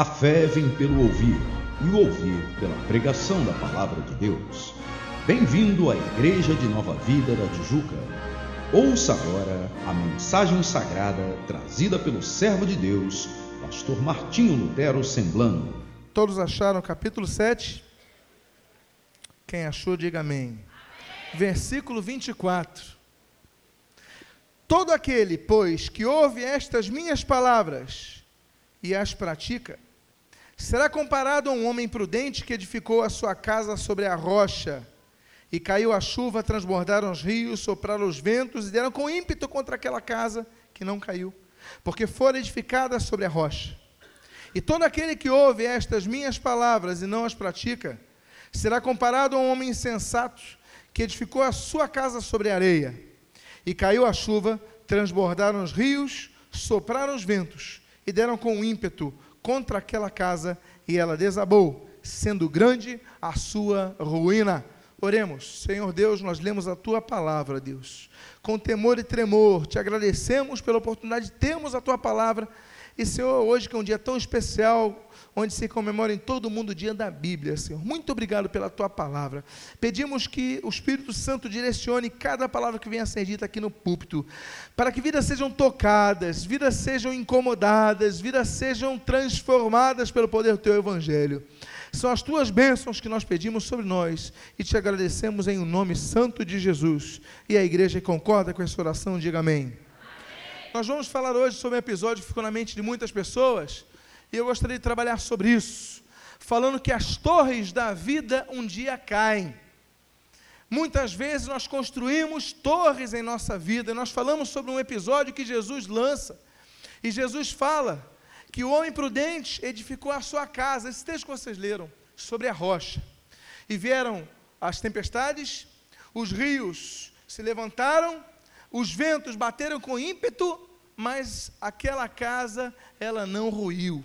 A fé vem pelo ouvir, e o ouvir pela pregação da palavra de Deus. Bem-vindo à Igreja de Nova Vida da Tijuca. Ouça agora a mensagem sagrada trazida pelo servo de Deus, pastor Martinho Lutero Semblano. Todos acharam capítulo 7? Quem achou, diga amém. amém. Versículo 24. Todo aquele, pois, que ouve estas minhas palavras e as pratica, será comparado a um homem prudente que edificou a sua casa sobre a rocha. E caiu a chuva, transbordaram os rios, sopraram os ventos e deram com ímpeto contra aquela casa que não caiu, porque fora edificada sobre a rocha. E todo aquele que ouve estas minhas palavras e não as pratica, será comparado a um homem insensato que edificou a sua casa sobre a areia. E caiu a chuva, transbordaram os rios, sopraram os ventos e deram com ímpeto contra aquela casa e ela desabou, sendo grande a sua ruína. Oremos, Senhor Deus, nós lemos a tua palavra, Deus. Com temor e tremor, te agradecemos pela oportunidade de termos a tua palavra. E, Senhor, hoje que é um dia tão especial, onde se comemora em todo o mundo o dia da Bíblia, Senhor. Muito obrigado pela tua palavra. Pedimos que o Espírito Santo direcione cada palavra que venha a ser dita aqui no púlpito, para que vidas sejam tocadas, vidas sejam incomodadas, vidas sejam transformadas pelo poder do teu evangelho. São as tuas bênçãos que nós pedimos sobre nós e te agradecemos em o um nome santo de Jesus. E a igreja concorda com essa oração, diga amém. amém. Nós vamos falar hoje sobre um episódio que ficou na mente de muitas pessoas e eu gostaria de trabalhar sobre isso, falando que as torres da vida um dia caem. Muitas vezes nós construímos torres em nossa vida. Nós falamos sobre um episódio que Jesus lança. E Jesus fala que o homem prudente edificou a sua casa. Esse texto que vocês leram, sobre a rocha. E vieram as tempestades, os rios se levantaram, os ventos bateram com ímpeto, mas aquela casa ela não ruiu.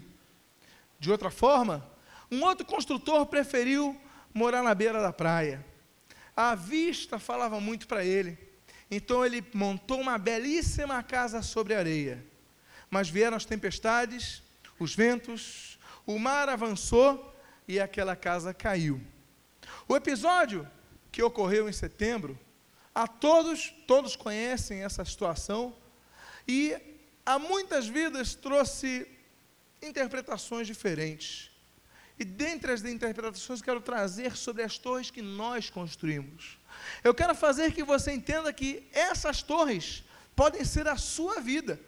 De outra forma, um outro construtor preferiu morar na beira da praia. A vista falava muito para ele. Então ele montou uma belíssima casa sobre areia. Mas vieram as tempestades, os ventos, o mar avançou e aquela casa caiu. O episódio que ocorreu em setembro, a todos, todos conhecem essa situação e a muitas vidas trouxe interpretações diferentes. E dentre as interpretações, quero trazer sobre as torres que nós construímos. Eu quero fazer que você entenda que essas torres podem ser a sua vida.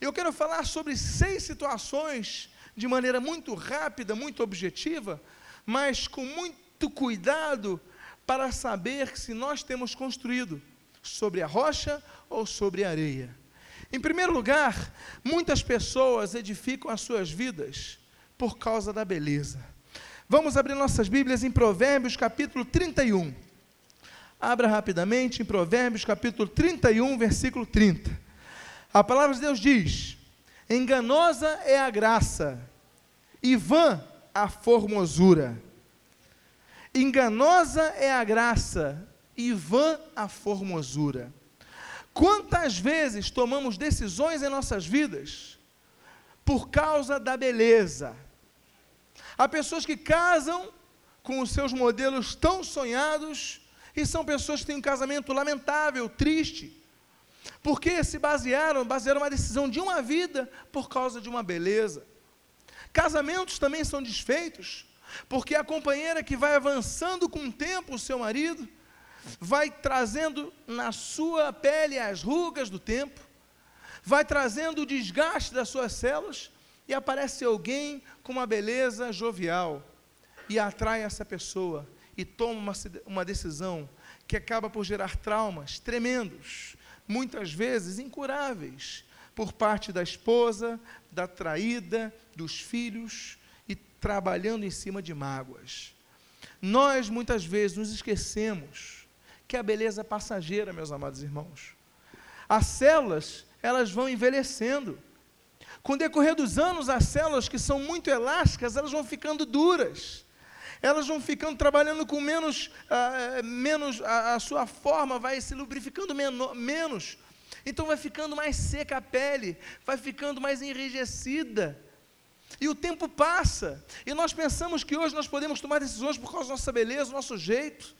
Eu quero falar sobre seis situações de maneira muito rápida, muito objetiva, mas com muito cuidado para saber se nós temos construído sobre a rocha ou sobre a areia. Em primeiro lugar, muitas pessoas edificam as suas vidas por causa da beleza. Vamos abrir nossas Bíblias em Provérbios capítulo 31. Abra rapidamente em Provérbios capítulo 31, versículo 30. A palavra de Deus diz: Enganosa é a graça, e vã a formosura. Enganosa é a graça, e vã a formosura. Quantas vezes tomamos decisões em nossas vidas por causa da beleza? Há pessoas que casam com os seus modelos tão sonhados e são pessoas que têm um casamento lamentável, triste, porque se basearam, basearam uma decisão de uma vida por causa de uma beleza. Casamentos também são desfeitos, porque a companheira que vai avançando com o tempo, o seu marido, vai trazendo na sua pele as rugas do tempo, vai trazendo o desgaste das suas células, e aparece alguém com uma beleza jovial e atrai essa pessoa e toma uma, uma decisão que acaba por gerar traumas tremendos, muitas vezes incuráveis, por parte da esposa, da traída, dos filhos e trabalhando em cima de mágoas. Nós muitas vezes nos esquecemos que é a beleza passageira, meus amados irmãos. As células, elas vão envelhecendo. Com o decorrer dos anos, as células que são muito elásticas, elas vão ficando duras. Elas vão ficando trabalhando com menos, uh, menos a, a, sua forma vai se lubrificando menor, menos. Então vai ficando mais seca a pele, vai ficando mais enrijecida. E o tempo passa. E nós pensamos que hoje nós podemos tomar decisões por causa da nossa beleza, do nosso jeito.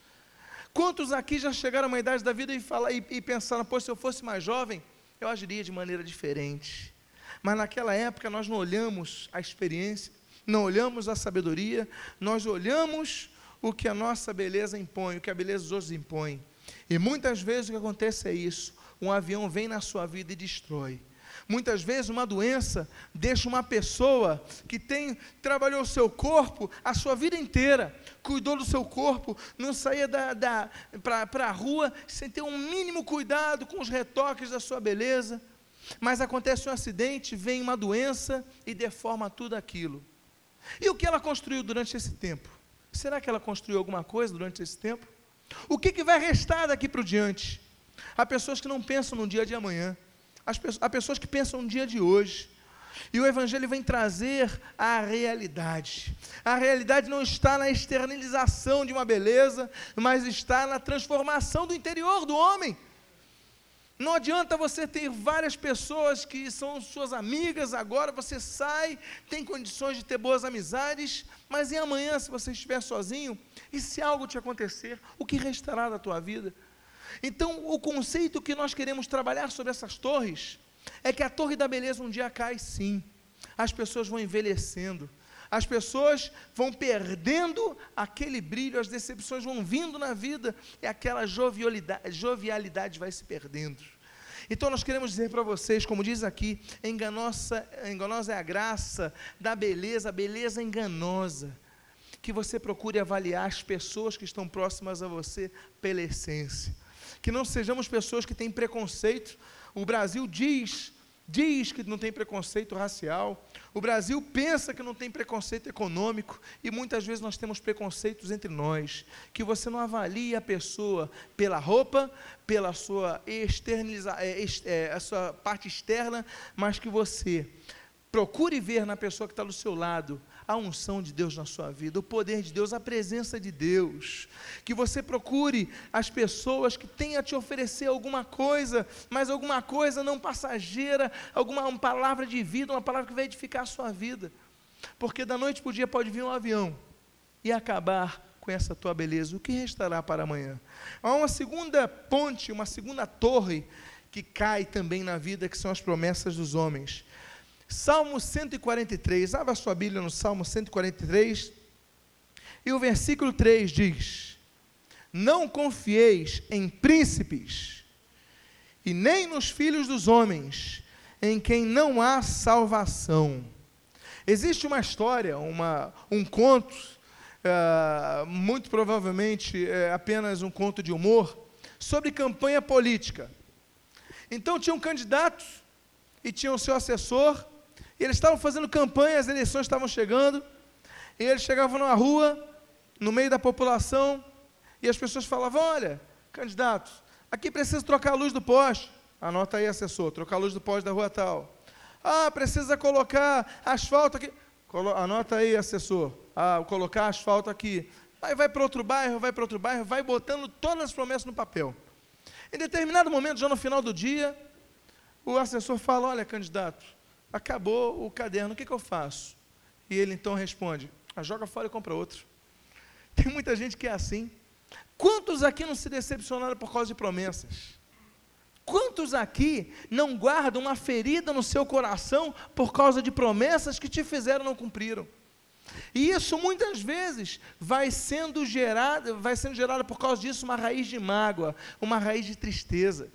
Quantos aqui já chegaram a uma idade da vida e, falar, e, e pensaram, pô, se eu fosse mais jovem, eu agiria de maneira diferente. Mas naquela época nós não olhamos a experiência, não olhamos a sabedoria, nós olhamos o que a nossa beleza impõe, o que a beleza dos outros impõe. E muitas vezes o que acontece é isso: um avião vem na sua vida e destrói. Muitas vezes uma doença deixa uma pessoa que tem trabalhou o seu corpo a sua vida inteira, cuidou do seu corpo, não saía da, da, para a rua sem ter um mínimo cuidado com os retoques da sua beleza. Mas acontece um acidente, vem uma doença e deforma tudo aquilo. E o que ela construiu durante esse tempo? Será que ela construiu alguma coisa durante esse tempo? O que, que vai restar daqui para o diante? Há pessoas que não pensam no dia de amanhã. Há pessoas que pensam no dia de hoje. E o Evangelho vem trazer a realidade. A realidade não está na externalização de uma beleza, mas está na transformação do interior do homem. Não adianta você ter várias pessoas que são suas amigas, agora você sai, tem condições de ter boas amizades, mas e amanhã, se você estiver sozinho, e se algo te acontecer, o que restará da tua vida? Então, o conceito que nós queremos trabalhar sobre essas torres é que a torre da beleza um dia cai sim. As pessoas vão envelhecendo, as pessoas vão perdendo aquele brilho, as decepções vão vindo na vida e aquela jovialidade, jovialidade vai se perdendo. Então nós queremos dizer para vocês, como diz aqui, enganosa, enganosa é a graça da beleza, beleza enganosa. Que você procure avaliar as pessoas que estão próximas a você pela essência que não sejamos pessoas que têm preconceito. O Brasil diz, diz que não tem preconceito racial. O Brasil pensa que não tem preconceito econômico e muitas vezes nós temos preconceitos entre nós. Que você não avalie a pessoa pela roupa, pela sua externaliza, é, é, a sua parte externa, mas que você procure ver na pessoa que está do seu lado a unção de Deus na sua vida, o poder de Deus, a presença de Deus. Que você procure as pessoas que têm a te oferecer alguma coisa, mas alguma coisa não passageira, alguma uma palavra de vida, uma palavra que vai edificar a sua vida. Porque da noite para o dia pode vir um avião e acabar com essa tua beleza. O que restará para amanhã? Há uma segunda ponte, uma segunda torre que cai também na vida, que são as promessas dos homens. Salmo 143, abra sua Bíblia no Salmo 143, e o versículo 3 diz: Não confieis em príncipes, e nem nos filhos dos homens, em quem não há salvação. Existe uma história, uma, um conto, uh, muito provavelmente é apenas um conto de humor, sobre campanha política. Então tinha um candidato e tinha o seu assessor, e eles estavam fazendo campanha, as eleições estavam chegando, e eles chegavam na rua, no meio da população, e as pessoas falavam: Olha, candidato, aqui precisa trocar a luz do poste. Anota aí, assessor, trocar a luz do poste da rua tal. Ah, precisa colocar asfalto aqui. Colo anota aí, assessor. Ah, colocar asfalto aqui. Aí vai para outro bairro, vai para outro bairro, vai botando todas as promessas no papel. Em determinado momento, já no final do dia, o assessor fala: Olha, candidato, acabou o caderno, o que, que eu faço? E ele então responde: ah, joga fora e compra outro. Tem muita gente que é assim. Quantos aqui não se decepcionaram por causa de promessas? Quantos aqui não guardam uma ferida no seu coração por causa de promessas que te fizeram não cumpriram? E isso muitas vezes vai sendo gerado, vai sendo gerado por causa disso uma raiz de mágoa, uma raiz de tristeza.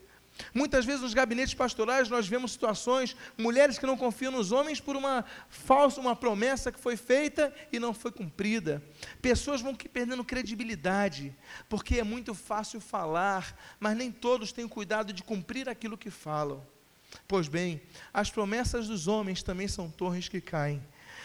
Muitas vezes nos gabinetes pastorais nós vemos situações, mulheres que não confiam nos homens por uma falsa, uma promessa que foi feita e não foi cumprida. Pessoas vão perdendo credibilidade, porque é muito fácil falar, mas nem todos têm o cuidado de cumprir aquilo que falam. Pois bem, as promessas dos homens também são torres que caem.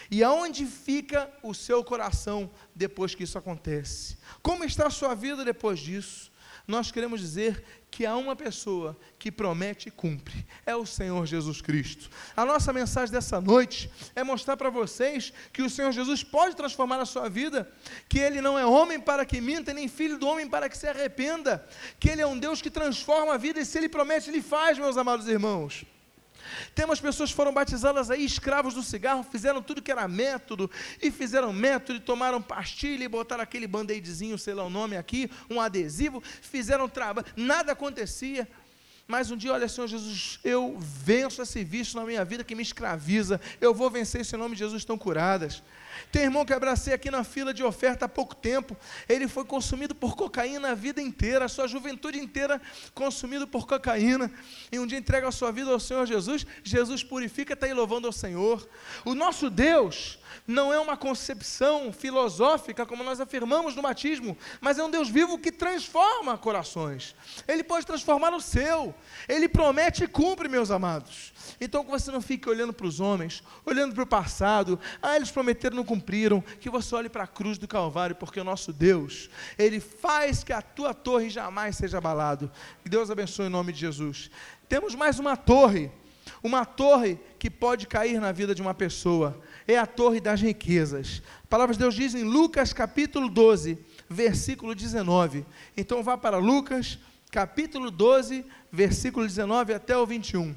E aonde fica o seu coração depois que isso acontece? Como está a sua vida depois disso? Nós queremos dizer que há uma pessoa que promete e cumpre, é o Senhor Jesus Cristo. A nossa mensagem dessa noite é mostrar para vocês que o Senhor Jesus pode transformar a sua vida, que Ele não é homem para que minta, nem filho do homem para que se arrependa, que Ele é um Deus que transforma a vida e se Ele promete, Ele faz, meus amados irmãos. Temos pessoas que foram batizadas aí, escravos do cigarro, fizeram tudo que era método, e fizeram método, e tomaram pastilha, e botaram aquele band-aidzinho, sei lá o nome aqui, um adesivo, fizeram trabalho, nada acontecia. Mas um dia, olha, Senhor Jesus, eu venço esse vício na minha vida que me escraviza. Eu vou vencer esse nome de Jesus, estão curadas. Tem irmão que abracei aqui na fila de oferta há pouco tempo. Ele foi consumido por cocaína a vida inteira, a sua juventude inteira consumido por cocaína. E um dia entrega a sua vida ao Senhor Jesus. Jesus purifica, está aí louvando ao Senhor. O nosso Deus não é uma concepção filosófica, como nós afirmamos no batismo, mas é um Deus vivo que transforma corações. Ele pode transformar o seu. Ele promete e cumpre, meus amados. Então que você não fique olhando para os homens, olhando para o passado, ah, eles prometeram, não cumpriram, que você olhe para a cruz do Calvário, porque o nosso Deus, Ele faz que a tua torre jamais seja abalado. Que Deus abençoe em nome de Jesus. Temos mais uma torre, uma torre que pode cair na vida de uma pessoa, é a torre das riquezas. A palavra de Deus diz em Lucas capítulo 12, versículo 19. Então vá para Lucas capítulo 12, versículo 19 até o 21.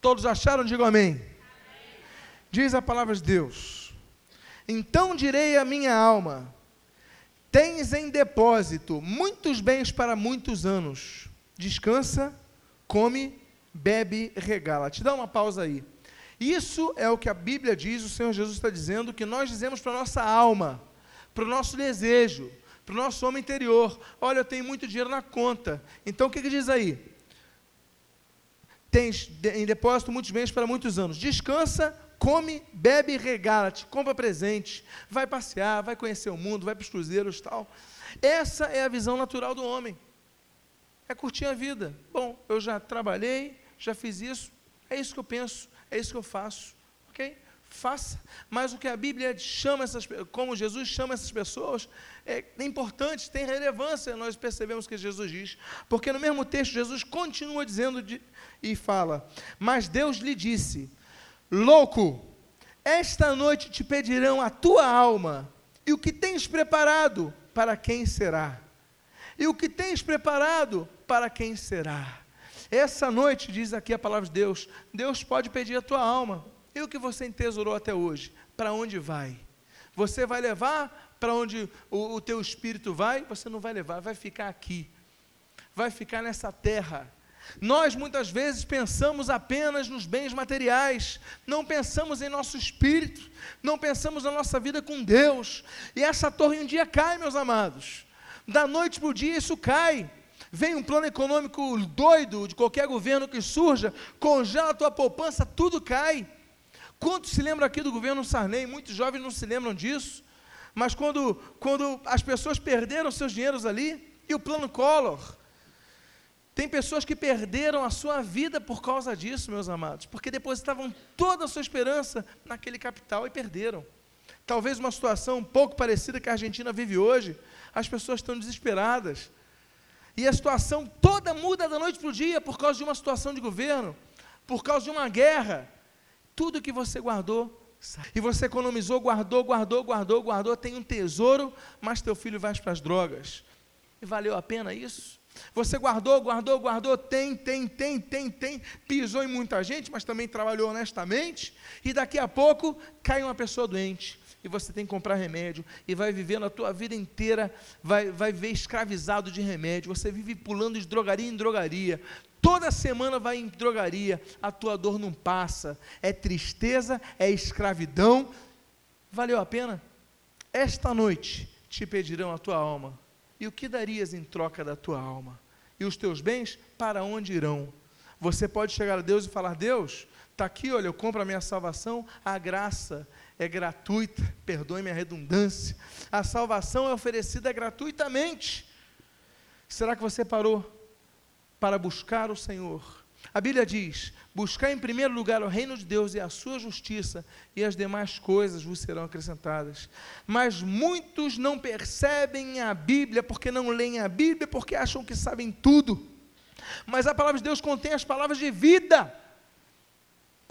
Todos acharam? Digam amém. amém. Diz a palavra de Deus: Então direi à minha alma: Tens em depósito muitos bens para muitos anos. Descansa, come, bebe, regala. Te dá uma pausa aí. Isso é o que a Bíblia diz, o Senhor Jesus está dizendo, que nós dizemos para a nossa alma, para o nosso desejo, para o nosso homem interior. Olha, eu tenho muito dinheiro na conta. Então o que, que diz aí? tens em depósito muitos bens para muitos anos. Descansa, come, bebe e regala-te, compra presente, vai passear, vai conhecer o mundo, vai para os cruzeiros tal. Essa é a visão natural do homem. É curtir a vida. Bom, eu já trabalhei, já fiz isso, é isso que eu penso, é isso que eu faço. Ok? Faça. Mas o que a Bíblia chama essas como Jesus chama essas pessoas, é importante, tem relevância, nós percebemos que Jesus diz. Porque no mesmo texto, Jesus continua dizendo de, e fala: Mas Deus lhe disse: Louco, esta noite te pedirão a tua alma, e o que tens preparado, para quem será? E o que tens preparado, para quem será? Essa noite, diz aqui a palavra de Deus, Deus pode pedir a tua alma. E o que você entesourou até hoje? Para onde vai? Você vai levar para onde o, o teu espírito vai? Você não vai levar, vai ficar aqui. Vai ficar nessa terra nós muitas vezes pensamos apenas nos bens materiais, não pensamos em nosso espírito, não pensamos na nossa vida com Deus. E essa torre um dia cai, meus amados. Da noite para o dia isso cai. Vem um plano econômico doido de qualquer governo que surja, congela a tua poupança, tudo cai. Quantos se lembram aqui do governo Sarney? Muitos jovens não se lembram disso. Mas quando, quando as pessoas perderam seus dinheiros ali, e o plano Collor, tem pessoas que perderam a sua vida por causa disso, meus amados, porque depositavam toda a sua esperança naquele capital e perderam. Talvez uma situação um pouco parecida que a Argentina vive hoje, as pessoas estão desesperadas. E a situação toda muda da noite para o dia por causa de uma situação de governo, por causa de uma guerra. Tudo que você guardou, e você economizou, guardou, guardou, guardou, guardou, tem um tesouro, mas teu filho vai para as drogas. E valeu a pena isso? Você guardou, guardou, guardou, tem, tem, tem, tem, tem, pisou em muita gente, mas também trabalhou honestamente, e daqui a pouco cai uma pessoa doente, e você tem que comprar remédio, e vai vivendo a tua vida inteira, vai, vai ver escravizado de remédio, você vive pulando de drogaria em drogaria, toda semana vai em drogaria, a tua dor não passa, é tristeza, é escravidão, valeu a pena? Esta noite te pedirão a tua alma, e o que darias em troca da tua alma? E os teus bens, para onde irão? Você pode chegar a Deus e falar: Deus, está aqui, olha, eu compro a minha salvação, a graça é gratuita, perdoe-me a redundância, a salvação é oferecida gratuitamente. Será que você parou para buscar o Senhor? A Bíblia diz: buscar em primeiro lugar o reino de Deus e a sua justiça, e as demais coisas vos serão acrescentadas. Mas muitos não percebem a Bíblia porque não leem a Bíblia, porque acham que sabem tudo. Mas a palavra de Deus contém as palavras de vida.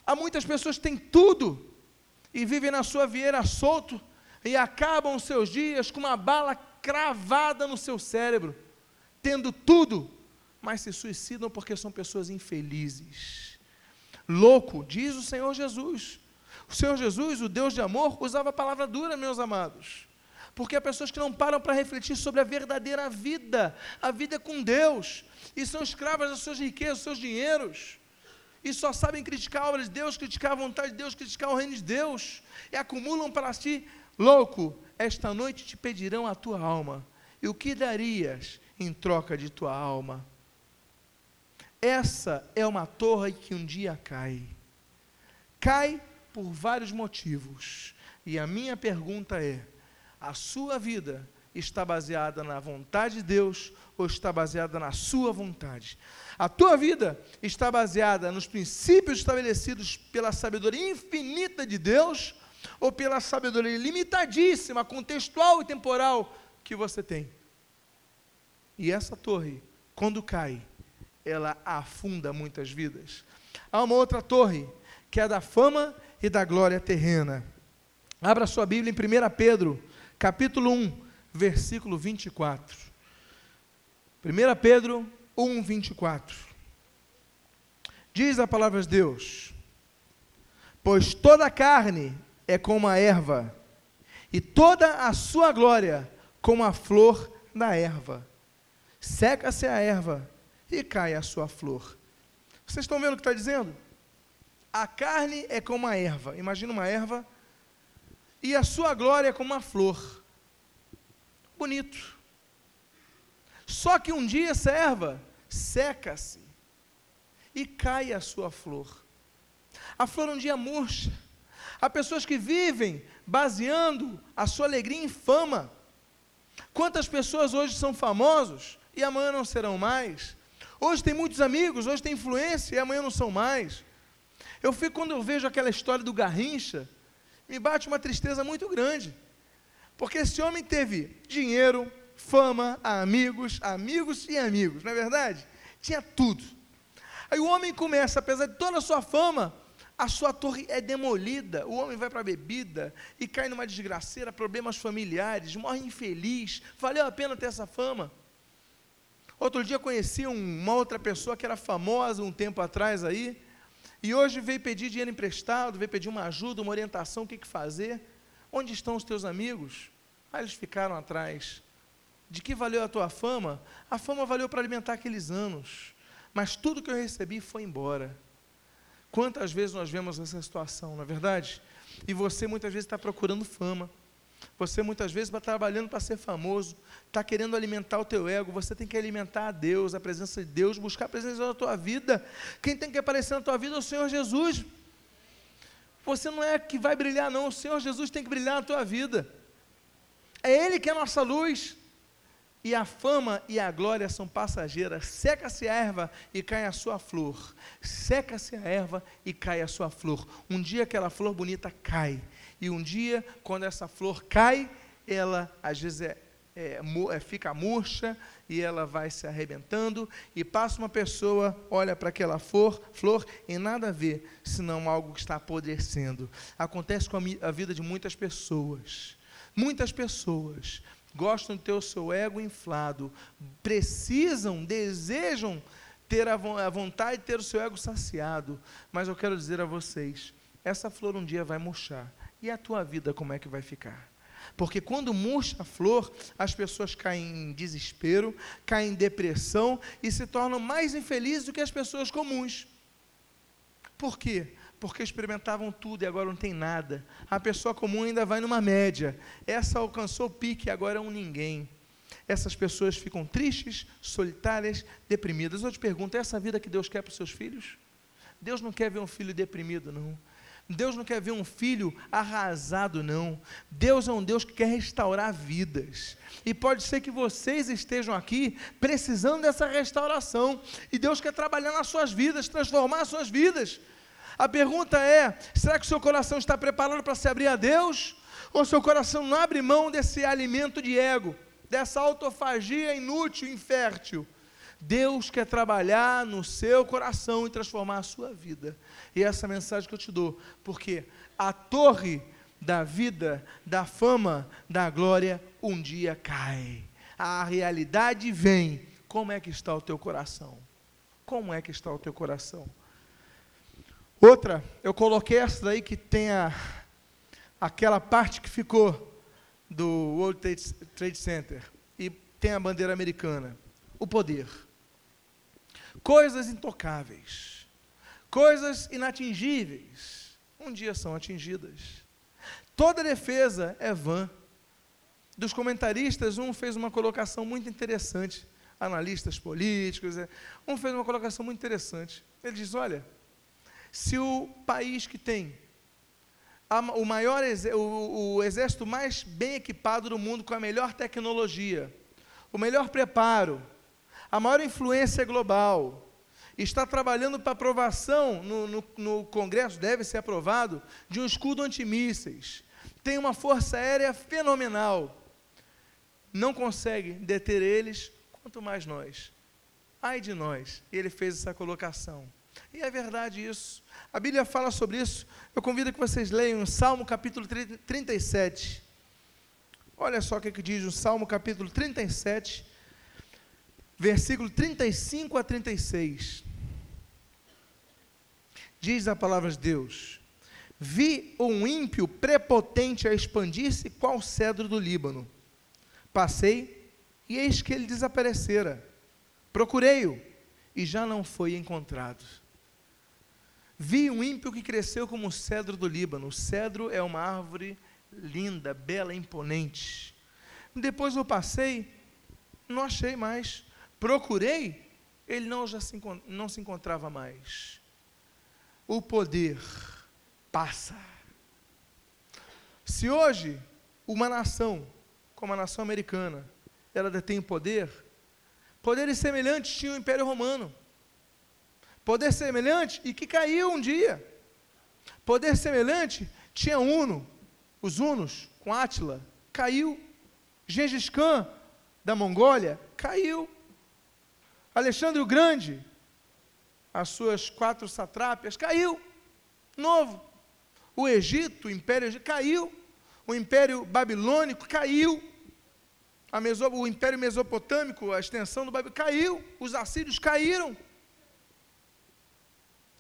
Há muitas pessoas que têm tudo e vivem na sua vieira solto e acabam os seus dias com uma bala cravada no seu cérebro, tendo tudo, mas se suicidam porque são pessoas infelizes. louco, diz o Senhor Jesus. O Senhor Jesus, o Deus de amor, usava a palavra dura, meus amados. Porque há pessoas que não param para refletir sobre a verdadeira vida, a vida com Deus, e são escravas das suas riquezas, dos seus dinheiros, e só sabem criticar a obra de Deus, criticar a vontade de Deus, criticar o reino de Deus, e acumulam para si, louco, esta noite te pedirão a tua alma, e o que darias em troca de tua alma? Essa é uma torre que um dia cai. Cai por vários motivos. E a minha pergunta é: a sua vida está baseada na vontade de Deus ou está baseada na sua vontade? A tua vida está baseada nos princípios estabelecidos pela sabedoria infinita de Deus ou pela sabedoria limitadíssima, contextual e temporal que você tem? E essa torre, quando cai, ela afunda muitas vidas. Há uma outra torre, que é a da fama e da glória terrena. Abra sua Bíblia em 1 Pedro, capítulo 1, versículo 24. 1 Pedro 1, 24. Diz a palavra de Deus: Pois toda a carne é como a erva, e toda a sua glória como a flor da erva. Seca-se a erva e cai a sua flor. Vocês estão vendo o que está dizendo? A carne é como a erva. Imagina uma erva. E a sua glória é como uma flor. Bonito. Só que um dia essa erva seca-se e cai a sua flor. A flor um dia murcha. Há pessoas que vivem baseando a sua alegria em fama. Quantas pessoas hoje são famosos e amanhã não serão mais? Hoje tem muitos amigos, hoje tem influência e amanhã não são mais. Eu fico, quando eu vejo aquela história do Garrincha, me bate uma tristeza muito grande. Porque esse homem teve dinheiro, fama, amigos, amigos e amigos, não é verdade? Tinha tudo. Aí o homem começa, apesar de toda a sua fama, a sua torre é demolida, o homem vai para a bebida e cai numa desgraceira, problemas familiares, morre infeliz. Valeu a pena ter essa fama? Outro dia conheci uma outra pessoa que era famosa um tempo atrás aí, e hoje veio pedir dinheiro emprestado, veio pedir uma ajuda, uma orientação, o que, que fazer. Onde estão os teus amigos? Ah, eles ficaram atrás. De que valeu a tua fama? A fama valeu para alimentar aqueles anos. Mas tudo que eu recebi foi embora. Quantas vezes nós vemos essa situação, não é verdade? E você muitas vezes está procurando fama. Você muitas vezes está trabalhando para ser famoso, está querendo alimentar o teu ego, você tem que alimentar a Deus, a presença de Deus, buscar a presença da tua vida. Quem tem que aparecer na tua vida é o Senhor Jesus. Você não é que vai brilhar, não, o Senhor Jesus tem que brilhar na tua vida. É Ele que é a nossa luz. E a fama e a glória são passageiras. Seca-se a erva e cai a sua flor. Seca-se a erva e cai a sua flor. Um dia aquela flor bonita cai e um dia, quando essa flor cai, ela às vezes é, é, é, fica murcha e ela vai se arrebentando, e passa uma pessoa, olha para aquela flor, flor e nada a ver, senão algo que está apodrecendo. Acontece com a, a vida de muitas pessoas. Muitas pessoas gostam de ter o seu ego inflado, precisam, desejam ter a, a vontade de ter o seu ego saciado, mas eu quero dizer a vocês: essa flor um dia vai murchar e a tua vida como é que vai ficar? Porque quando murcha a flor, as pessoas caem em desespero, caem em depressão e se tornam mais infelizes do que as pessoas comuns. Por quê? Porque experimentavam tudo e agora não tem nada. A pessoa comum ainda vai numa média. Essa alcançou o pique e agora é um ninguém. Essas pessoas ficam tristes, solitárias, deprimidas. Eu te pergunto, é essa vida que Deus quer para os seus filhos? Deus não quer ver um filho deprimido, não. Deus não quer ver um filho arrasado, não. Deus é um Deus que quer restaurar vidas. E pode ser que vocês estejam aqui precisando dessa restauração. E Deus quer trabalhar nas suas vidas, transformar as suas vidas. A pergunta é: será que o seu coração está preparado para se abrir a Deus? Ou seu coração não abre mão desse alimento de ego, dessa autofagia inútil, infértil? Deus quer trabalhar no seu coração e transformar a sua vida. E essa mensagem que eu te dou, porque a torre da vida, da fama, da glória, um dia cai. A realidade vem. Como é que está o teu coração? Como é que está o teu coração? Outra, eu coloquei essa daí que tem a, aquela parte que ficou do World Trade Center e tem a bandeira americana. O poder. Coisas intocáveis. Coisas inatingíveis. Um dia são atingidas. Toda defesa é vã. Dos comentaristas, um fez uma colocação muito interessante. Analistas políticos, é, um fez uma colocação muito interessante. Ele diz: olha, se o país que tem o maior o, o exército mais bem equipado do mundo, com a melhor tecnologia, o melhor preparo, a maior influência global, está trabalhando para aprovação no, no, no, Congresso, deve ser aprovado, de um escudo antimísseis. Tem uma força aérea fenomenal. Não consegue deter eles, quanto mais nós. Ai de nós. E ele fez essa colocação. E é verdade isso. A Bíblia fala sobre isso. Eu convido que vocês leiam Salmo capítulo 37. Olha só o que, é que diz o Salmo capítulo 37, versículo 35 a 36. Diz a palavra de Deus: Vi um ímpio prepotente a expandir-se qual cedro do Líbano. Passei e eis que ele desaparecera. Procurei-o e já não foi encontrado. Vi um ímpio que cresceu como o cedro do Líbano. O cedro é uma árvore linda, bela, imponente. Depois eu passei, não achei mais. Procurei, ele não, já se, não se encontrava mais. O poder passa. Se hoje uma nação, como a nação americana, ela detém poder, poderes semelhantes tinha o Império Romano. Poder semelhante e que caiu um dia. Poder semelhante tinha Uno, os Unos com Átila, caiu. Gengis Khan da Mongólia caiu. Alexandre o Grande, as suas quatro satrápias, caiu. Novo. O Egito, o Império caiu. O Império Babilônico caiu. Meso, o Império Mesopotâmico, a extensão do Babilônio, caiu. Os assírios caíram.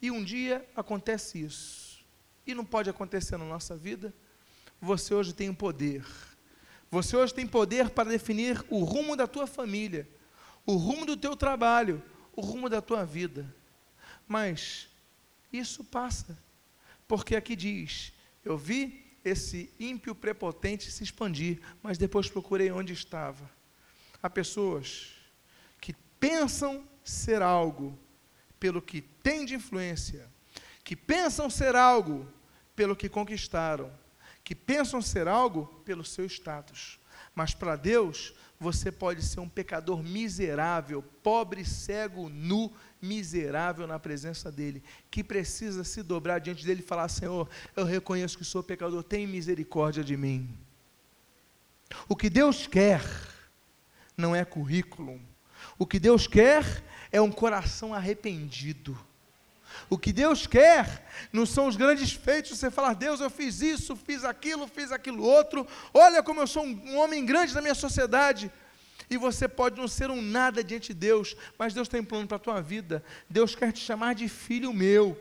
E um dia acontece isso. E não pode acontecer na nossa vida. Você hoje tem um poder. Você hoje tem poder para definir o rumo da tua família, o rumo do teu trabalho, o rumo da tua vida. Mas isso passa. Porque aqui diz: Eu vi esse ímpio prepotente se expandir, mas depois procurei onde estava. Há pessoas que pensam ser algo pelo que têm de influência, que pensam ser algo pelo que conquistaram, que pensam ser algo pelo seu status. Mas para Deus, você pode ser um pecador miserável, pobre, cego, nu, miserável na presença dEle, que precisa se dobrar diante dEle e falar: Senhor, eu reconheço que sou pecador, tem misericórdia de mim. O que Deus quer não é currículo, o que Deus quer é um coração arrependido. O que Deus quer não são os grandes feitos, você falar, Deus, eu fiz isso, fiz aquilo, fiz aquilo outro, olha como eu sou um, homem grande na minha sociedade. E você pode não ser um nada diante de Deus, mas Deus tem um plano para a tua vida. Deus quer te chamar de filho meu.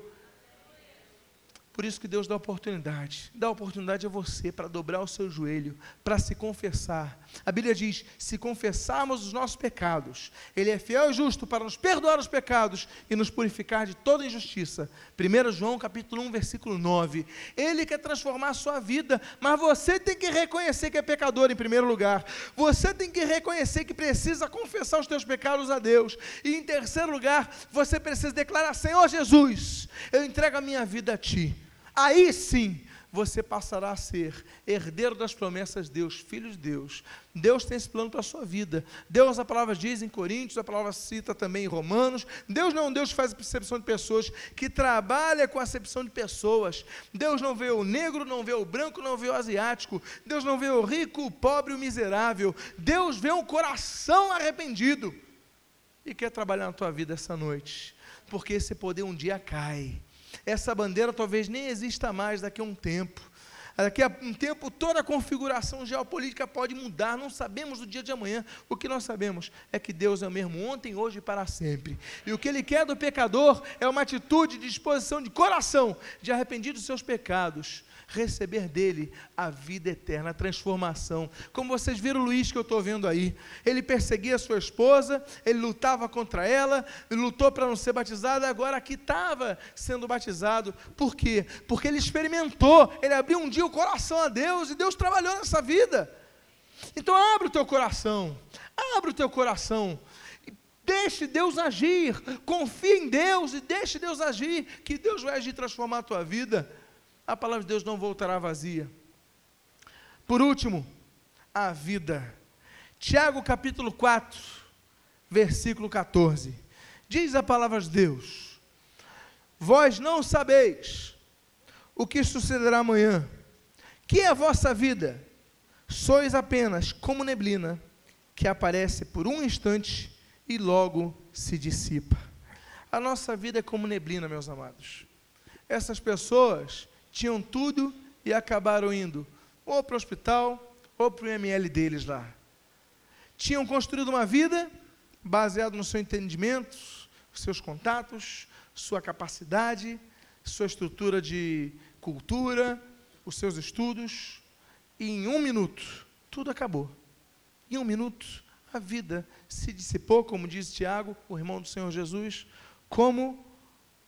Por isso que Deus dá oportunidade. Dá oportunidade a você para dobrar o seu joelho, para se confessar. A Bíblia diz: se confessarmos os nossos pecados, Ele é fiel e justo para nos perdoar os pecados e nos purificar de toda injustiça. 1 João capítulo 1, versículo 9. Ele quer transformar a sua vida, mas você tem que reconhecer que é pecador em primeiro lugar. Você tem que reconhecer que precisa confessar os teus pecados a Deus. E em terceiro lugar, você precisa declarar: Senhor Jesus, eu entrego a minha vida a Ti aí sim você passará a ser herdeiro das promessas de Deus, filho de Deus. Deus tem esse plano para a sua vida. Deus, a palavra diz em Coríntios, a palavra cita também em Romanos. Deus não é um Deus que faz percepção de pessoas, que trabalha com a acepção de pessoas. Deus não vê o negro, não vê o branco, não vê o asiático. Deus não vê o rico, o pobre o miserável. Deus vê um coração arrependido e quer trabalhar na tua vida essa noite, porque esse poder um dia cai essa bandeira talvez nem exista mais daqui a um tempo. Daqui a um tempo toda a configuração geopolítica pode mudar, não sabemos do dia de amanhã. O que nós sabemos é que Deus é o mesmo ontem, hoje e para sempre. E o que Ele quer do pecador é uma atitude de disposição de coração, de arrependido dos seus pecados, receber dele a vida eterna, a transformação. Como vocês viram o Luiz que eu estou vendo aí, ele perseguia sua esposa, ele lutava contra ela, lutou para não ser batizado, agora aqui estava sendo batizado. Por quê? Porque ele experimentou, ele abriu um dia o coração a Deus e Deus trabalhou nessa vida. Então abre o teu coração, abre o teu coração. Deixe Deus agir, confie em Deus e deixe Deus agir, que Deus vai agir transformar a tua vida a palavra de Deus não voltará vazia. Por último, a vida. Tiago capítulo 4, versículo 14. Diz a palavra de Deus: Vós não sabeis o que sucederá amanhã. Que é a vossa vida? Sois apenas como neblina que aparece por um instante e logo se dissipa. A nossa vida é como neblina, meus amados. Essas pessoas tinham tudo e acabaram indo ou para o hospital ou para o ML deles lá. Tinham construído uma vida baseada no seu entendimento, seus contatos, sua capacidade, sua estrutura de cultura, os seus estudos, e em um minuto tudo acabou. Em um minuto a vida se dissipou, como diz Tiago, o irmão do Senhor Jesus, como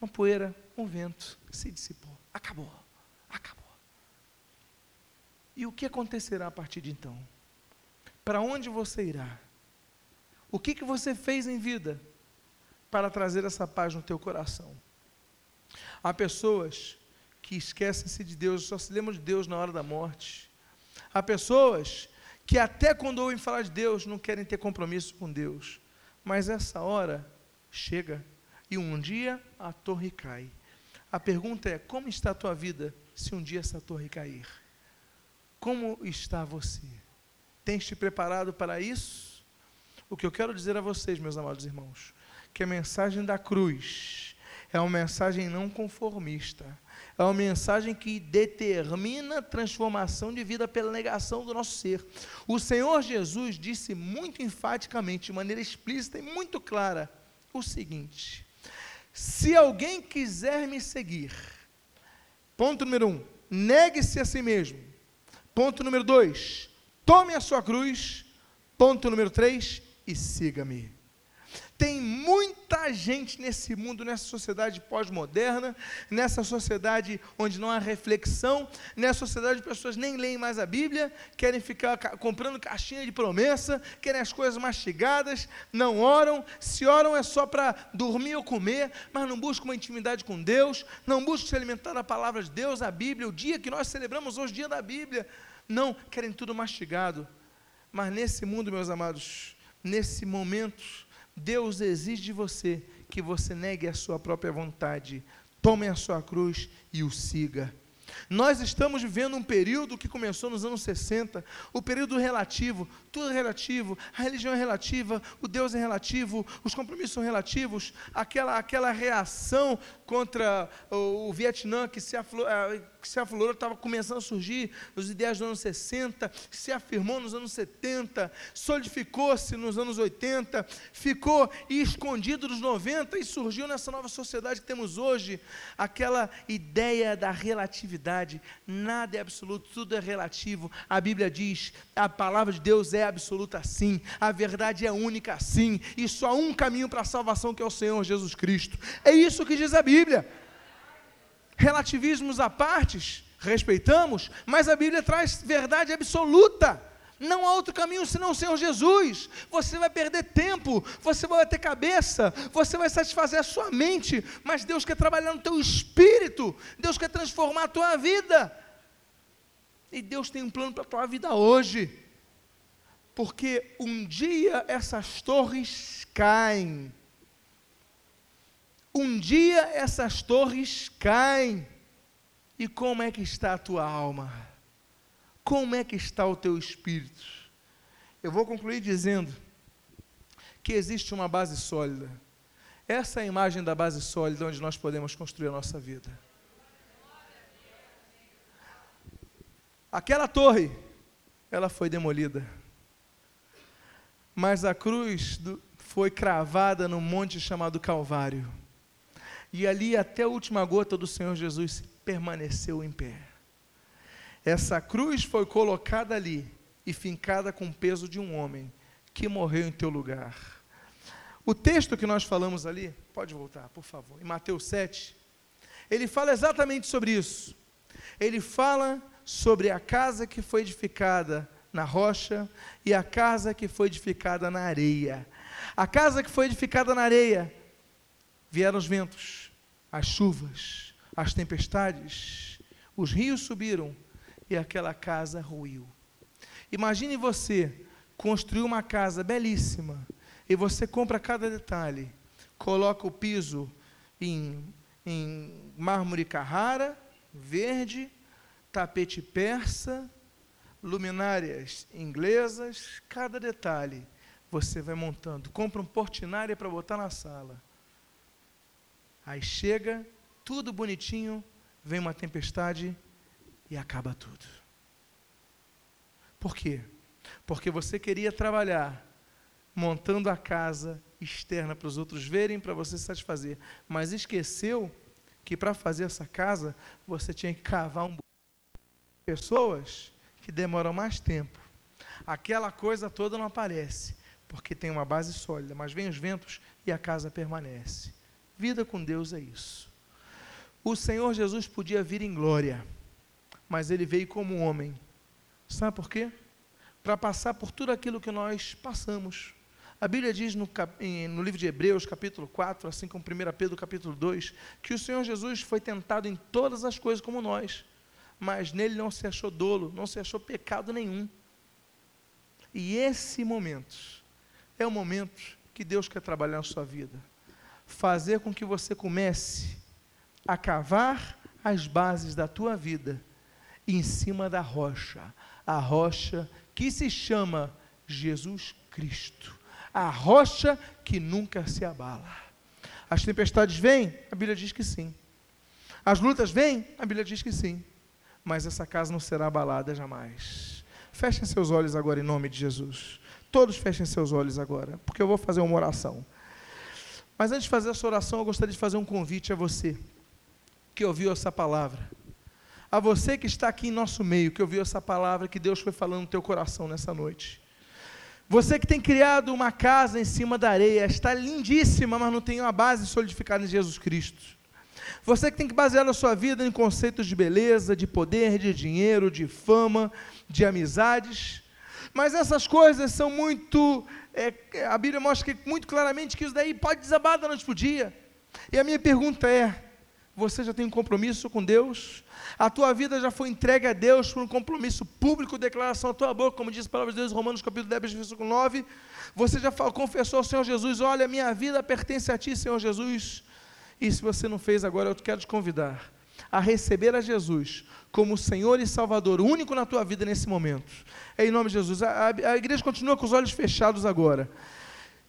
uma poeira, um vento se dissipou. Acabou. Acabou. E o que acontecerá a partir de então? Para onde você irá? O que, que você fez em vida para trazer essa paz no teu coração? Há pessoas que esquecem-se de Deus, só se lembram de Deus na hora da morte. Há pessoas que até quando ouvem falar de Deus não querem ter compromisso com Deus. Mas essa hora chega e um dia a torre cai. A pergunta é: como está a tua vida se um dia essa torre cair? Como está você? Tens te preparado para isso? O que eu quero dizer a vocês, meus amados irmãos, que a mensagem da cruz é uma mensagem não conformista. É uma mensagem que determina a transformação de vida pela negação do nosso ser. O Senhor Jesus disse muito enfaticamente, de maneira explícita e muito clara, o seguinte: Se alguém quiser me seguir, Ponto número um, negue-se a si mesmo. Ponto número dois, tome a sua cruz. Ponto número três, e siga-me. Tem muita gente nesse mundo, nessa sociedade pós-moderna, nessa sociedade onde não há reflexão, nessa sociedade de pessoas nem leem mais a Bíblia, querem ficar comprando caixinha de promessa, querem as coisas mastigadas, não oram, se oram é só para dormir ou comer, mas não buscam uma intimidade com Deus, não buscam se alimentar da palavra de Deus, a Bíblia, o dia que nós celebramos hoje, o dia da Bíblia. Não, querem tudo mastigado. Mas nesse mundo, meus amados, nesse momento, Deus exige de você que você negue a sua própria vontade, tome a sua cruz e o siga. Nós estamos vivendo um período que começou nos anos 60, o período relativo, tudo é relativo, a religião é relativa, o Deus é relativo, os compromissos são relativos, aquela, aquela reação contra o, o Vietnã que se, eh, que se aflorou, estava começando a surgir nos ideias dos anos 60, se afirmou nos anos 70, solidificou-se nos anos 80, ficou escondido nos 90 e surgiu nessa nova sociedade que temos hoje, aquela ideia da relatividade, nada é absoluto, tudo é relativo. A Bíblia diz, a palavra de Deus é absoluta sim, a verdade é única sim, e só um caminho para a salvação que é o Senhor Jesus Cristo. É isso que diz a Bíblia. Relativismos à partes, respeitamos, mas a Bíblia traz verdade absoluta. Não há outro caminho senão o Senhor Jesus. Você vai perder tempo, você vai ter cabeça, você vai satisfazer a sua mente, mas Deus quer trabalhar no teu espírito, Deus quer transformar a tua vida. E Deus tem um plano para a tua vida hoje porque um dia essas torres caem. Um dia essas torres caem. E como é que está a tua alma? Como é que está o teu espírito? Eu vou concluir dizendo que existe uma base sólida. Essa é a imagem da base sólida onde nós podemos construir a nossa vida. Aquela torre, ela foi demolida. Mas a cruz do, foi cravada no monte chamado Calvário. E ali, até a última gota do Senhor Jesus, permaneceu em pé. Essa cruz foi colocada ali e fincada com o peso de um homem que morreu em teu lugar. O texto que nós falamos ali, pode voltar, por favor, em Mateus 7, ele fala exatamente sobre isso. Ele fala sobre a casa que foi edificada na rocha e a casa que foi edificada na areia. A casa que foi edificada na areia, vieram os ventos, as chuvas, as tempestades, os rios subiram e aquela casa ruiu. Imagine você construir uma casa belíssima e você compra cada detalhe, coloca o piso em, em mármore Carrara, verde, tapete persa, luminárias inglesas, cada detalhe você vai montando. Compra um portinária para botar na sala. Aí chega, tudo bonitinho, vem uma tempestade e acaba tudo. Por quê? Porque você queria trabalhar montando a casa externa para os outros verem, para você satisfazer, mas esqueceu que para fazer essa casa você tinha que cavar um pessoas que demoram mais tempo. Aquela coisa toda não aparece, porque tem uma base sólida, mas vem os ventos e a casa permanece. Vida com Deus é isso. O Senhor Jesus podia vir em glória, mas ele veio como homem. Sabe por quê? Para passar por tudo aquilo que nós passamos. A Bíblia diz no, no, livro de Hebreus, capítulo 4, assim como 1 Pedro, capítulo 2, que o Senhor Jesus foi tentado em todas as coisas como nós, mas nele não se achou dolo, não se achou pecado nenhum. E esse momento é o momento que Deus quer trabalhar na sua vida. Fazer com que você comece a cavar as bases da tua vida em cima da rocha, a rocha que se chama Jesus Cristo, a rocha que nunca se abala. As tempestades vêm? A Bíblia diz que sim. As lutas vêm? A Bíblia diz que sim mas essa casa não será abalada jamais. Fechem seus olhos agora em nome de Jesus. Todos fechem seus olhos agora, porque eu vou fazer uma oração. Mas antes de fazer essa oração, eu gostaria de fazer um convite a você que ouviu essa palavra. A você que está aqui em nosso meio, que ouviu essa palavra que Deus foi falando no teu coração nessa noite. Você que tem criado uma casa em cima da areia, está lindíssima, mas não tem uma base solidificada em Jesus Cristo. Você que tem que basear a sua vida em conceitos de beleza, de poder, de dinheiro, de fama, de amizades. Mas essas coisas são muito. É, a Bíblia mostra muito claramente que isso daí pode desabar da noite para o dia. E a minha pergunta é: você já tem um compromisso com Deus? A tua vida já foi entregue a Deus por um compromisso público, declaração à tua boca, como diz a palavra de Deus, Romanos capítulo 10, versículo 9. Você já confessou ao Senhor Jesus: Olha, minha vida pertence a ti, Senhor Jesus. E se você não fez agora, eu quero te convidar a receber a Jesus como Senhor e Salvador, único na tua vida nesse momento. Em nome de Jesus. A, a, a igreja continua com os olhos fechados agora.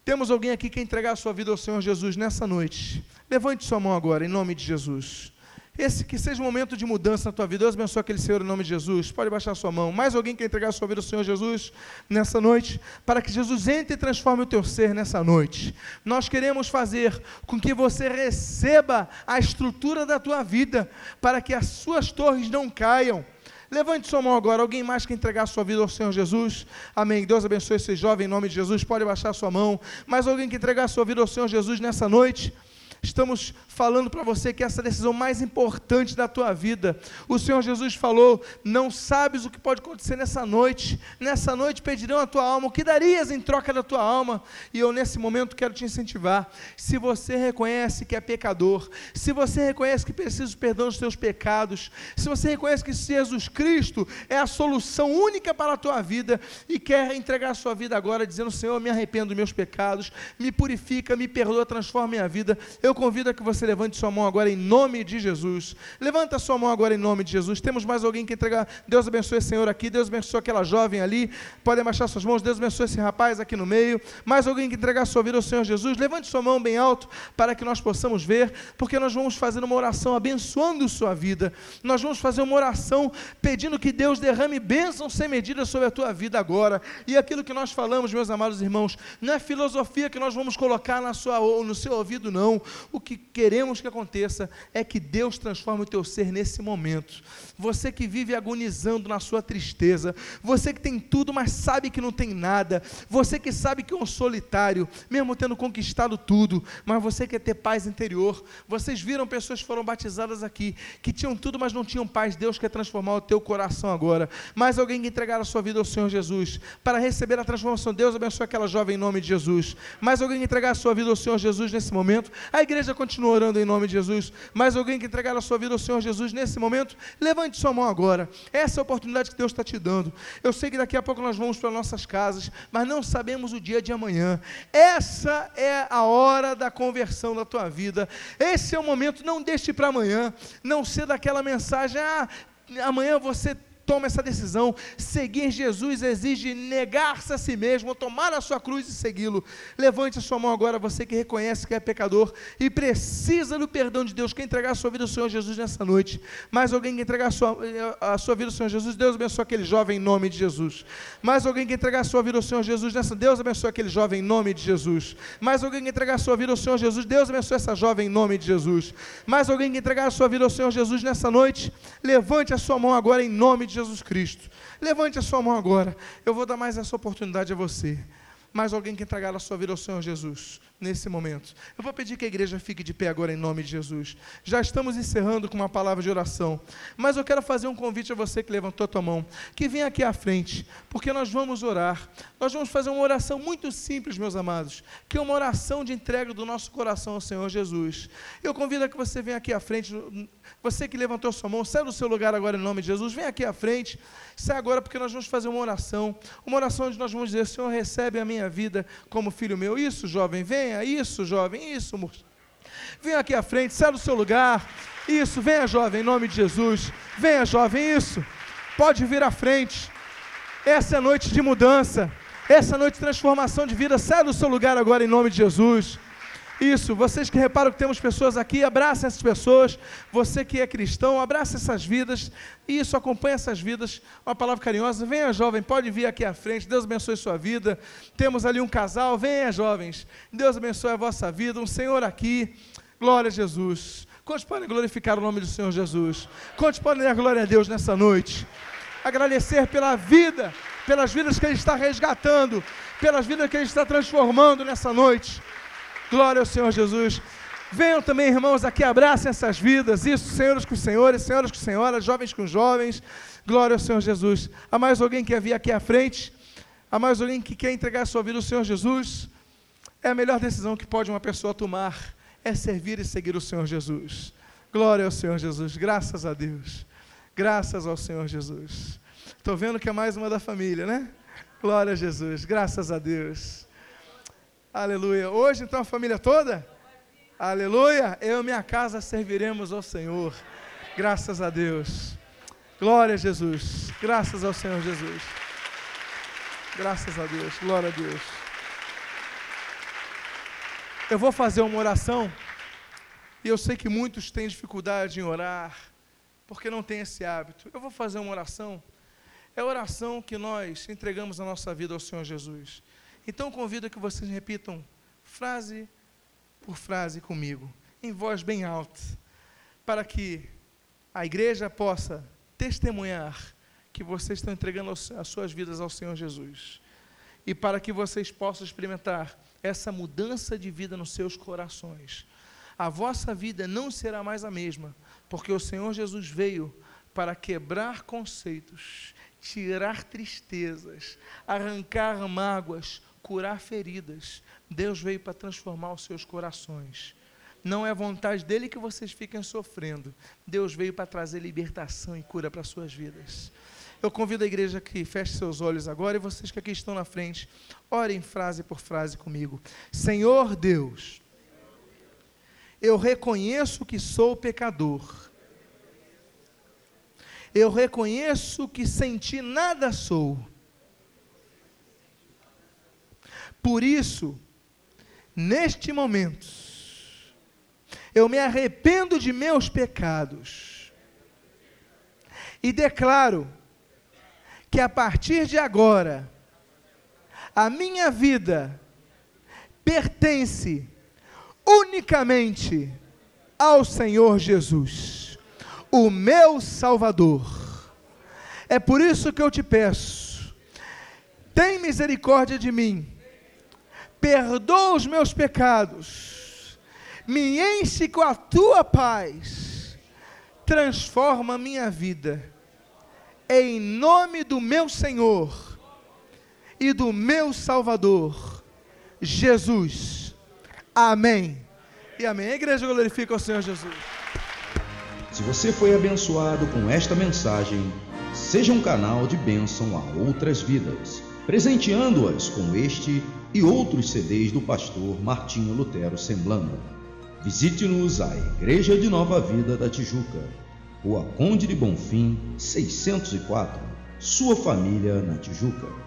Temos alguém aqui que entregar a sua vida ao Senhor Jesus nessa noite. Levante sua mão agora, em nome de Jesus. Esse que seja um momento de mudança na tua vida. Deus abençoe aquele Senhor em nome de Jesus. Pode baixar sua mão. Mais alguém quer entregar a sua vida ao Senhor Jesus nessa noite? Para que Jesus entre e transforme o teu ser nessa noite. Nós queremos fazer com que você receba a estrutura da tua vida, para que as suas torres não caiam. Levante sua mão agora. Alguém mais quer entregar sua vida ao Senhor Jesus? Amém. Deus abençoe esse jovem em nome de Jesus. Pode baixar sua mão. Mais alguém quer entregar sua vida ao Senhor Jesus nessa noite? Estamos falando para você que essa é a decisão mais importante da tua vida. O Senhor Jesus falou: Não sabes o que pode acontecer nessa noite. Nessa noite pedirão a tua alma. O que darias em troca da tua alma? E eu, nesse momento, quero te incentivar. Se você reconhece que é pecador, se você reconhece que precisa de perdão dos seus pecados, se você reconhece que Jesus Cristo é a solução única para a tua vida e quer entregar a sua vida agora, dizendo: Senhor, me arrependo dos meus pecados, me purifica, me perdoa, transforma minha vida Eu convido a que você levante sua mão agora em nome de Jesus. Levanta sua mão agora em nome de Jesus. Temos mais alguém que entregar. Deus abençoe esse Senhor aqui. Deus abençoe aquela jovem ali. Podem baixar suas mãos. Deus abençoe esse rapaz aqui no meio. Mais alguém que entregar sua vida ao Senhor Jesus. Levante sua mão bem alto para que nós possamos ver, porque nós vamos fazer uma oração abençoando sua vida. Nós vamos fazer uma oração pedindo que Deus derrame bênção sem medida sobre a tua vida agora. E aquilo que nós falamos, meus amados irmãos, não é filosofia que nós vamos colocar na sua, no seu ouvido, não. O que queremos que aconteça é que Deus transforme o teu ser nesse momento. Você que vive agonizando na sua tristeza, você que tem tudo, mas sabe que não tem nada, você que sabe que é um solitário, mesmo tendo conquistado tudo, mas você quer ter paz interior. Vocês viram pessoas que foram batizadas aqui, que tinham tudo, mas não tinham paz. Deus quer transformar o teu coração agora. Mais alguém que entregar a sua vida ao Senhor Jesus, para receber a transformação. Deus abençoe aquela jovem em nome de Jesus. Mais alguém que entregar a sua vida ao Senhor Jesus nesse momento. A igreja continua orando em nome de Jesus. Mais alguém que entregar a sua vida ao Senhor Jesus nesse momento. Levante sua mão agora. Essa é a oportunidade que Deus está te dando. Eu sei que daqui a pouco nós vamos para nossas casas, mas não sabemos o dia de amanhã. Essa é a hora da conversão da tua vida. Esse é o momento. Não deixe para amanhã. Não ser daquela mensagem, ah, amanhã você toma essa decisão. Seguir Jesus exige negar-se a si mesmo, tomar a sua cruz e segui-lo. Levante a sua mão agora, você que reconhece que é pecador e precisa do perdão de Deus. Quer entregar a sua vida ao Senhor Jesus nessa noite? Mais alguém que entregar a sua, a sua vida ao Senhor Jesus? Deus abençoe aquele jovem em nome de Jesus. Mais alguém que entregar a sua vida ao Senhor Jesus nessa? Deus abençoe aquele jovem em nome de Jesus. Mais alguém que entregar a sua vida ao Senhor Jesus? Deus abençoe essa jovem em nome de Jesus. Mais alguém que entregar a sua vida ao Senhor Jesus nessa noite? Levante a sua mão agora em nome de Jesus Cristo. Levante a sua mão agora. Eu vou dar mais essa oportunidade a você. Mais alguém que entregar a sua vida ao Senhor Jesus nesse momento. Eu vou pedir que a igreja fique de pé agora em nome de Jesus. Já estamos encerrando com uma palavra de oração, mas eu quero fazer um convite a você que levantou a tua mão, que venha aqui à frente, porque nós vamos orar. Nós vamos fazer uma oração muito simples, meus amados, que é uma oração de entrega do nosso coração ao Senhor Jesus. Eu convido a que você venha aqui à frente, você que levantou a sua mão, sai do seu lugar agora em nome de Jesus, vem aqui à frente, sai agora porque nós vamos fazer uma oração, uma oração onde nós vamos dizer, Senhor, recebe a minha vida como filho meu. Isso, jovem, venha, isso, jovem, isso, moço. Venha aqui à frente, sai do seu lugar. Isso, venha, jovem, em nome de Jesus. Venha, jovem, isso. Pode vir à frente. Essa é a noite de mudança. Essa é noite de transformação de vida. Sai do seu lugar agora em nome de Jesus. Isso, vocês que reparam que temos pessoas aqui, abracem essas pessoas. Você que é cristão, abraça essas vidas. Isso, acompanha essas vidas. Uma palavra carinhosa. Venha, jovem, pode vir aqui à frente. Deus abençoe sua vida. Temos ali um casal. Venha, jovens. Deus abençoe a vossa vida. Um Senhor aqui. Glória a Jesus. Quantos podem glorificar o nome do Senhor Jesus? Quantos podem dar glória a Deus nessa noite? Agradecer pela vida, pelas vidas que Ele está resgatando, pelas vidas que Ele está transformando nessa noite. Glória ao Senhor Jesus. Venham também, irmãos, aqui, abracem essas vidas. Isso, senhores com senhores, senhoras com senhoras, jovens com jovens. Glória ao Senhor Jesus. Há mais alguém que quer vir aqui à frente? Há mais alguém que quer entregar a sua vida ao Senhor Jesus? É a melhor decisão que pode uma pessoa tomar, é servir e seguir o Senhor Jesus. Glória ao Senhor Jesus. Graças a Deus. Graças ao Senhor Jesus. Estou vendo que é mais uma da família, né? Glória a Jesus. Graças a Deus. Aleluia. Hoje, então, a família toda? Aleluia. Eu e minha casa serviremos ao Senhor. Graças a Deus. Glória a Jesus. Graças ao Senhor Jesus. Graças a Deus. Glória a Deus. Eu vou fazer uma oração. E eu sei que muitos têm dificuldade em orar, porque não tem esse hábito. Eu vou fazer uma oração. É a oração que nós entregamos a nossa vida ao Senhor Jesus. Então convido que vocês repitam frase por frase comigo, em voz bem alta, para que a igreja possa testemunhar que vocês estão entregando as suas vidas ao Senhor Jesus. E para que vocês possam experimentar essa mudança de vida nos seus corações. A vossa vida não será mais a mesma, porque o Senhor Jesus veio para quebrar conceitos, tirar tristezas, arrancar mágoas, curar feridas. Deus veio para transformar os seus corações. Não é vontade dele que vocês fiquem sofrendo. Deus veio para trazer libertação e cura para as suas vidas. Eu convido a igreja que feche seus olhos agora e vocês que aqui estão na frente, orem frase por frase comigo. Senhor Deus, Eu reconheço que sou pecador. Eu reconheço que sem ti nada sou. Por isso, neste momento, eu me arrependo de meus pecados e declaro que a partir de agora, a minha vida pertence unicamente ao Senhor Jesus, o meu Salvador. É por isso que eu te peço, tem misericórdia de mim, perdoa os meus pecados, me enche com a tua paz, transforma a minha vida, em nome do meu Senhor e do meu Salvador, Jesus. Amém. E amém. A igreja glorifica o Senhor Jesus. Se você foi abençoado com esta mensagem, seja um canal de bênção a outras vidas, presenteando-as com este e outros CDs do pastor Martinho Lutero Semblando. Visite-nos a Igreja de Nova Vida da Tijuca, Rua Conde de Bonfim, 604, sua família na Tijuca.